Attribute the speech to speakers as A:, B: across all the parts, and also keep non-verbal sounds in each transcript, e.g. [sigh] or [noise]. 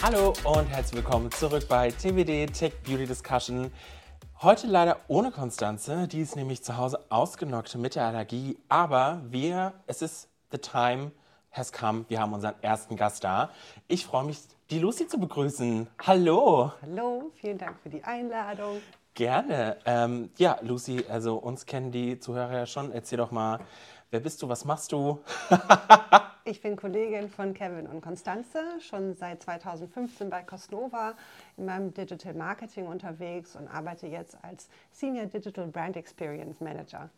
A: Hallo und herzlich willkommen zurück bei TWD Tech Beauty Discussion. Heute leider ohne Konstanze, die ist nämlich zu Hause ausgenockt mit der Allergie, aber wir, es ist the time has come, wir haben unseren ersten Gast da. Ich freue mich, die Lucy zu begrüßen. Hallo.
B: Hallo, vielen Dank für die Einladung.
A: Gerne. Ähm, ja, Lucy, also uns kennen die Zuhörer ja schon. Erzähl doch mal, wer bist du, was machst du? [laughs]
B: ich bin Kollegin von Kevin und Konstanze, schon seit 2015 bei Cosnova in meinem Digital Marketing unterwegs und arbeite jetzt als Senior Digital Brand Experience Manager.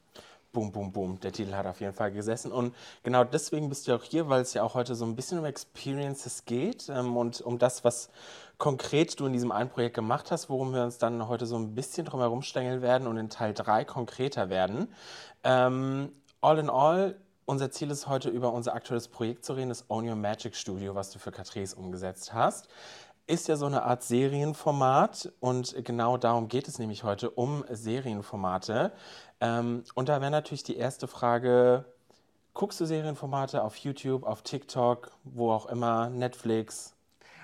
A: Boom, boom, boom. Der Titel hat auf jeden Fall gesessen. Und genau deswegen bist du auch hier, weil es ja auch heute so ein bisschen um Experiences geht ähm, und um das, was konkret du in diesem einen Projekt gemacht hast, worum wir uns dann heute so ein bisschen drum herum stängeln werden und in Teil 3 konkreter werden. Ähm, all in all, unser Ziel ist heute über unser aktuelles Projekt zu reden, das Own Your Magic Studio, was du für Catrice umgesetzt hast. Ist ja so eine Art Serienformat und genau darum geht es nämlich heute, um Serienformate. Ähm, und da wäre natürlich die erste Frage, guckst du Serienformate auf YouTube, auf TikTok, wo auch immer, Netflix?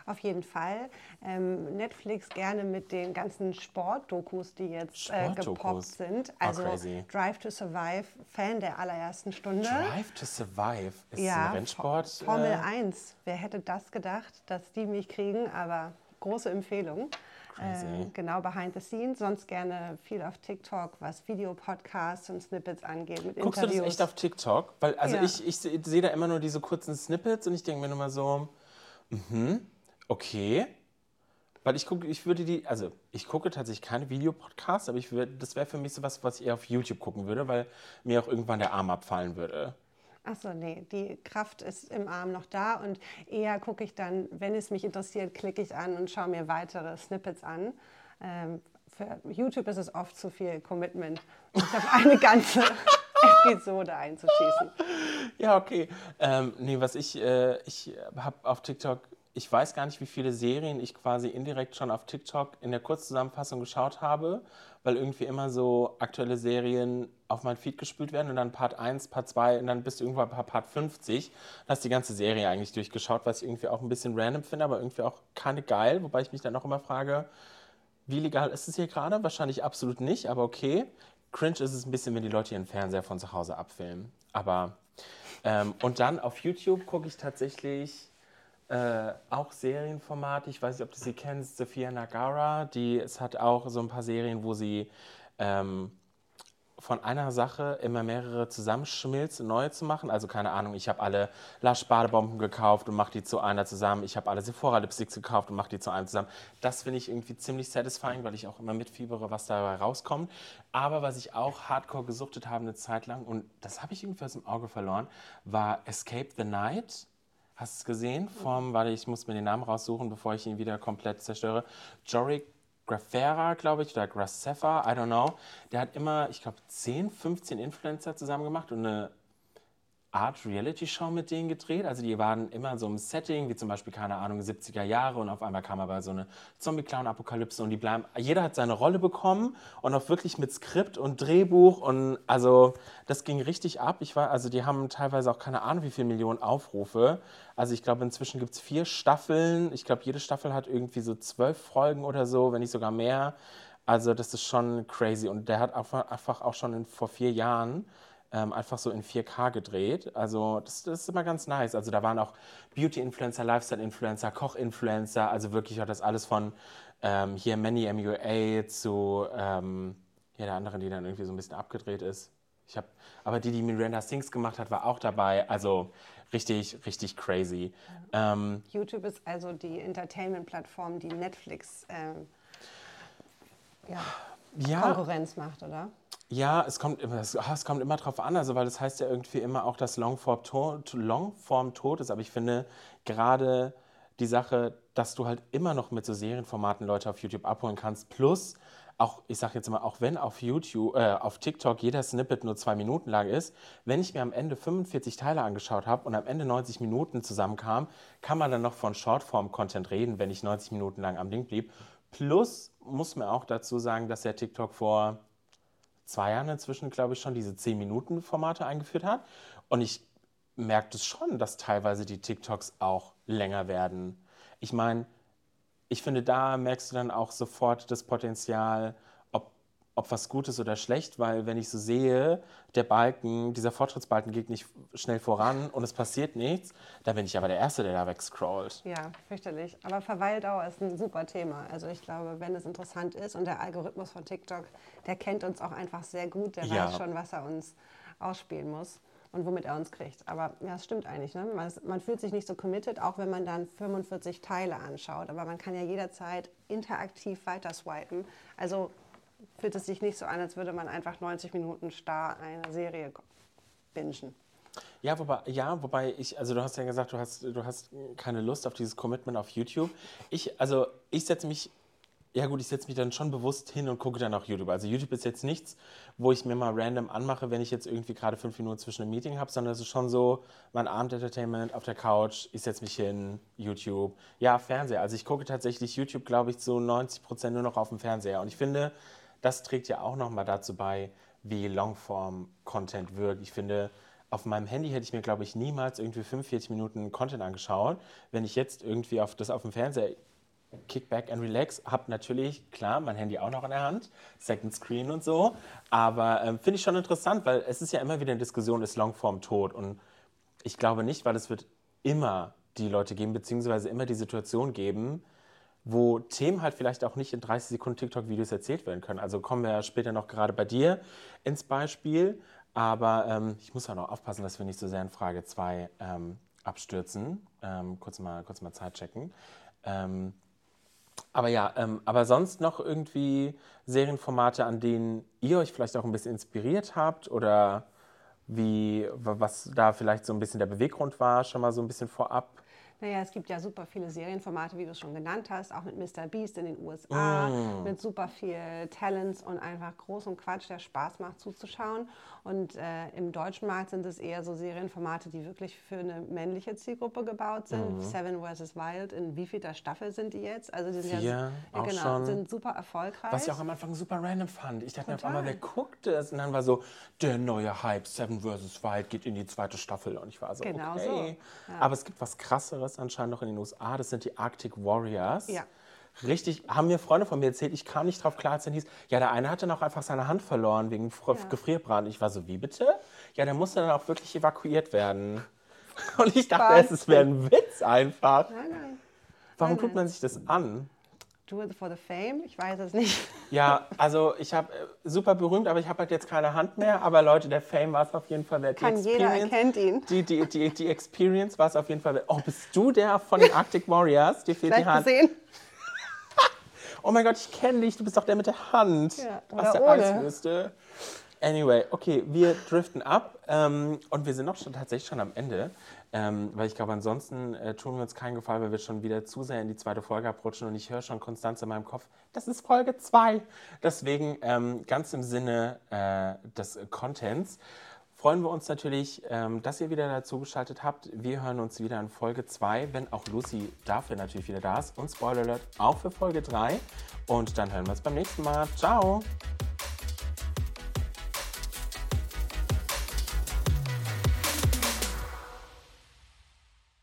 B: Auf jeden Fall. Ähm, Netflix gerne mit den ganzen Sportdokus, die jetzt äh, gepoppt sind.
A: Ah,
B: also oh, Drive to Survive, Fan der allerersten Stunde.
A: Drive to Survive ist
B: ja,
A: ein Rennsport.
B: Formel äh? 1. Wer hätte das gedacht, dass die mich kriegen? Aber große Empfehlung. Äh, genau, behind the scenes. Sonst gerne viel auf TikTok, was Videopodcasts und Snippets angeht. Mit
A: Guckst
B: Interviews.
A: du das echt auf TikTok? Weil, also ja. ich, ich sehe da immer nur diese kurzen Snippets und ich denke mir nur mal so, mhm. Okay. Weil ich gucke, ich würde die, also ich gucke tatsächlich keine Videopodcasts, aber ich würde, das wäre für mich so was, was ich eher auf YouTube gucken würde, weil mir auch irgendwann der Arm abfallen würde.
B: Achso, nee, die Kraft ist im Arm noch da und eher gucke ich dann, wenn es mich interessiert, klicke ich an und schaue mir weitere Snippets an. Ähm, für YouTube ist es oft zu viel Commitment, sich auf eine [laughs] ganze Episode einzuschießen.
A: Ja, okay. Ähm, nee, was ich, äh, ich habe auf TikTok ich weiß gar nicht, wie viele Serien ich quasi indirekt schon auf TikTok in der Kurzzusammenfassung geschaut habe, weil irgendwie immer so aktuelle Serien auf mein Feed gespült werden und dann Part 1, Part 2 und dann bist du irgendwann bei Part 50. Da hast die ganze Serie eigentlich durchgeschaut, was ich irgendwie auch ein bisschen random finde, aber irgendwie auch keine geil, wobei ich mich dann auch immer frage, wie legal ist es hier gerade? Wahrscheinlich absolut nicht, aber okay. Cringe ist es ein bisschen, wenn die Leute ihren Fernseher von zu Hause abfilmen. Aber ähm, und dann auf YouTube gucke ich tatsächlich äh, auch Serienformate. Ich weiß nicht, ob du sie kennst, Sophia Nagara. Die, es hat auch so ein paar Serien, wo sie ähm, von einer Sache immer mehrere zusammenschmilzt, neue zu machen. Also keine Ahnung, ich habe alle Lush Badebomben gekauft und mache die zu einer zusammen. Ich habe alle Sephora Lipsticks gekauft und mache die zu einem zusammen. Das finde ich irgendwie ziemlich satisfying, weil ich auch immer mitfiebere, was dabei rauskommt. Aber was ich auch hardcore gesuchtet habe eine Zeit lang und das habe ich irgendwie aus dem Auge verloren, war Escape the Night Hast du es gesehen? Vom, warte, ich muss mir den Namen raussuchen, bevor ich ihn wieder komplett zerstöre. Jorik Grafera, glaube ich, oder Graseffa, I don't know. Der hat immer, ich glaube, 10, 15 Influencer zusammen gemacht und eine Art Reality-Show mit denen gedreht. Also die waren immer so im Setting, wie zum Beispiel, keine Ahnung, 70er Jahre und auf einmal kam aber so eine Zombie-Clown-Apokalypse und die bleiben, jeder hat seine Rolle bekommen und auch wirklich mit Skript und Drehbuch und also das ging richtig ab. Ich war, also die haben teilweise auch keine Ahnung, wie viele Millionen Aufrufe. Also ich glaube, inzwischen gibt es vier Staffeln. Ich glaube, jede Staffel hat irgendwie so zwölf Folgen oder so, wenn nicht sogar mehr. Also das ist schon crazy und der hat einfach auch schon in, vor vier Jahren ähm, einfach so in 4K gedreht. Also das, das, ist immer ganz nice. Also da waren auch Beauty-Influencer, Lifestyle-Influencer, Koch-Influencer, also wirklich hat das alles von ähm, hier Manny MUA zu ähm, ja, der anderen, die dann irgendwie so ein bisschen abgedreht ist. Ich habe, aber die, die Miranda Sings gemacht hat, war auch dabei. Also richtig, richtig crazy.
B: Ähm, YouTube ist also die Entertainment-Plattform, die Netflix ähm, ja, ja, Konkurrenz macht, oder?
A: Ja, es kommt, es, es kommt immer drauf an, also weil das heißt ja irgendwie immer auch, dass Longform tot, Longform tot ist, aber ich finde gerade die Sache, dass du halt immer noch mit so Serienformaten Leute auf YouTube abholen kannst, plus auch, ich sag jetzt mal, auch wenn auf YouTube, äh, auf TikTok jeder Snippet nur zwei Minuten lang ist, wenn ich mir am Ende 45 Teile angeschaut habe und am Ende 90 Minuten zusammenkam, kann man dann noch von Shortform-Content reden, wenn ich 90 Minuten lang am Ding blieb. Plus muss man auch dazu sagen, dass der TikTok vor zwei Jahren inzwischen, glaube ich, schon diese 10-Minuten-Formate eingeführt hat. Und ich merke es schon, dass teilweise die TikToks auch länger werden. Ich meine, ich finde, da merkst du dann auch sofort das Potenzial, ob, was gut ist oder schlecht, weil wenn ich so sehe, der Balken, dieser Fortschrittsbalken geht nicht schnell voran und es passiert nichts, dann bin ich aber der Erste, der da wegscrollt.
B: Ja, fürchterlich. Aber Verweildauer ist ein super Thema. Also ich glaube, wenn es interessant ist und der Algorithmus von TikTok, der kennt uns auch einfach sehr gut, der
A: Ja.
B: weiß schon, was er uns ausspielen muss und womit er uns kriegt. Aber ja, es stimmt eigentlich. Ne? Man, man fühlt sich nicht so committed, auch wenn man dann 45 Teile anschaut. Aber man kann ja jederzeit interaktiv weiter swipen. Also fühlt es sich nicht so an, als würde man einfach 90 Minuten starr eine Serie bingen.
A: Ja, wobei, ja, wobei ich, also du hast ja gesagt, du hast, du hast keine Lust auf dieses Commitment auf YouTube. Ich, also ich setze mich, ja gut, ich setze mich dann schon bewusst hin und gucke dann auch YouTube. Also YouTube ist jetzt nichts, wo ich mir mal random anmache, wenn ich jetzt irgendwie gerade fünf Minuten zwischen einem Meeting habe, sondern es ist schon so mein Abendentertainment auf der Couch, ich setze mich hin, YouTube. Ja, Fernseher. Also ich gucke tatsächlich YouTube, glaube ich, zu 90 Prozent nur noch auf dem Fernseher. Und ich finde, das trägt ja auch nochmal dazu bei, wie Longform-Content wirkt. Ich finde, auf meinem Handy hätte ich mir, glaube ich, niemals irgendwie 45 Minuten Content angeschaut. Wenn ich jetzt irgendwie auf das auf dem Fernseher Kickback and Relax, habe natürlich, klar, mein Handy auch noch in der Hand, Second Screen und so. Aber ähm, finde ich schon interessant, weil es ist ja immer wieder eine Diskussion, ist Longform tot? Und ich glaube nicht, weil es wird immer die Leute geben, beziehungsweise immer die Situation geben, wo Themen halt vielleicht auch nicht in 30 Sekunden TikTok-Videos erzählt werden können. Also kommen wir ja später noch gerade bei dir ins Beispiel. Aber ähm, ich muss auch noch aufpassen, dass wir nicht so sehr in Frage 2 ähm, abstürzen. Ähm, kurz, mal, kurz mal Zeit checken. Ähm, aber ja, ähm, aber sonst noch irgendwie Serienformate, an denen ihr euch vielleicht auch ein bisschen inspiriert habt oder wie, wa- was da vielleicht so ein bisschen der Beweggrund war, schon mal so ein bisschen vorab.
B: Naja, es gibt ja super viele Serienformate, wie du es schon genannt hast, auch mit Mr. Beast in den USA, mit super viel Talents und einfach großem Quatsch, der Spaß macht zuzuschauen. Und äh, im deutschen Markt sind es eher so Serienformate, die wirklich für eine männliche Zielgruppe gebaut sind. Seven vs. Wild, in wievielter Staffel sind die jetzt? Also die sind
A: Vier,
B: ja, genau,
A: schon.
B: sind super erfolgreich.
A: Was ich auch am Anfang super random fand. Ich dachte mir auf einmal, wer guckt das? Und dann war so, der neue Hype, Seven vs. Wild geht in die zweite Staffel. Und ich war so,
B: Genau
A: okay.
B: so, ja.
A: Aber es gibt was krasseres anscheinend noch in den USA. Das sind die Arctic Warriors.
B: Ja.
A: Richtig, haben mir Freunde von mir erzählt, ich kam nicht drauf klar, als dann hieß, ja, der eine hatte noch einfach seine Hand verloren wegen Fr
B: Ja.
A: Gefrierbrand. Ich war so, wie bitte? Ja, der musste dann auch wirklich evakuiert werden. [laughs] Und ich dachte erst, es wäre ein Witz einfach.
B: nein, nein.
A: Warum
B: Nein,
A: tut
B: nein.
A: man sich das an?
B: Do it for the fame? Ich weiß es nicht.
A: Ja, also ich habe super berühmt, aber ich habe halt jetzt keine Hand mehr. Aber Leute, der Fame war es auf jeden Fall wert. Die
B: Kann jeder erkennt ihn.
A: Die, die, die, die Experience war es auf jeden Fall wert. Oh, bist du der von den Arctic Warriors? Dir fehlt die
B: Vielleicht
A: Hand.
B: gesehen. [laughs]
A: Oh mein Gott, ich kenne dich. Du bist doch der mit der Hand.
B: Ja,
A: aus der
B: ohne.
A: Eiswüste. Anyway, okay, wir driften ab ähm, und wir sind noch schon, tatsächlich schon am Ende, ähm, weil ich glaube, ansonsten äh, tun wir uns keinen Gefallen, weil wir schon wieder zu sehr in die zweite Folge abrutschen und ich höre schon konstant in meinem Kopf, das ist Folge 2. Deswegen ähm, ganz im Sinne äh, des Contents freuen wir uns natürlich, ähm, dass ihr wieder dazu geschaltet habt. Wir hören uns wieder in Folge 2, wenn auch Lucy dafür natürlich wieder da ist. Und Spoiler Alert auch für Folge 3. Und dann hören wir uns beim nächsten Mal. Ciao!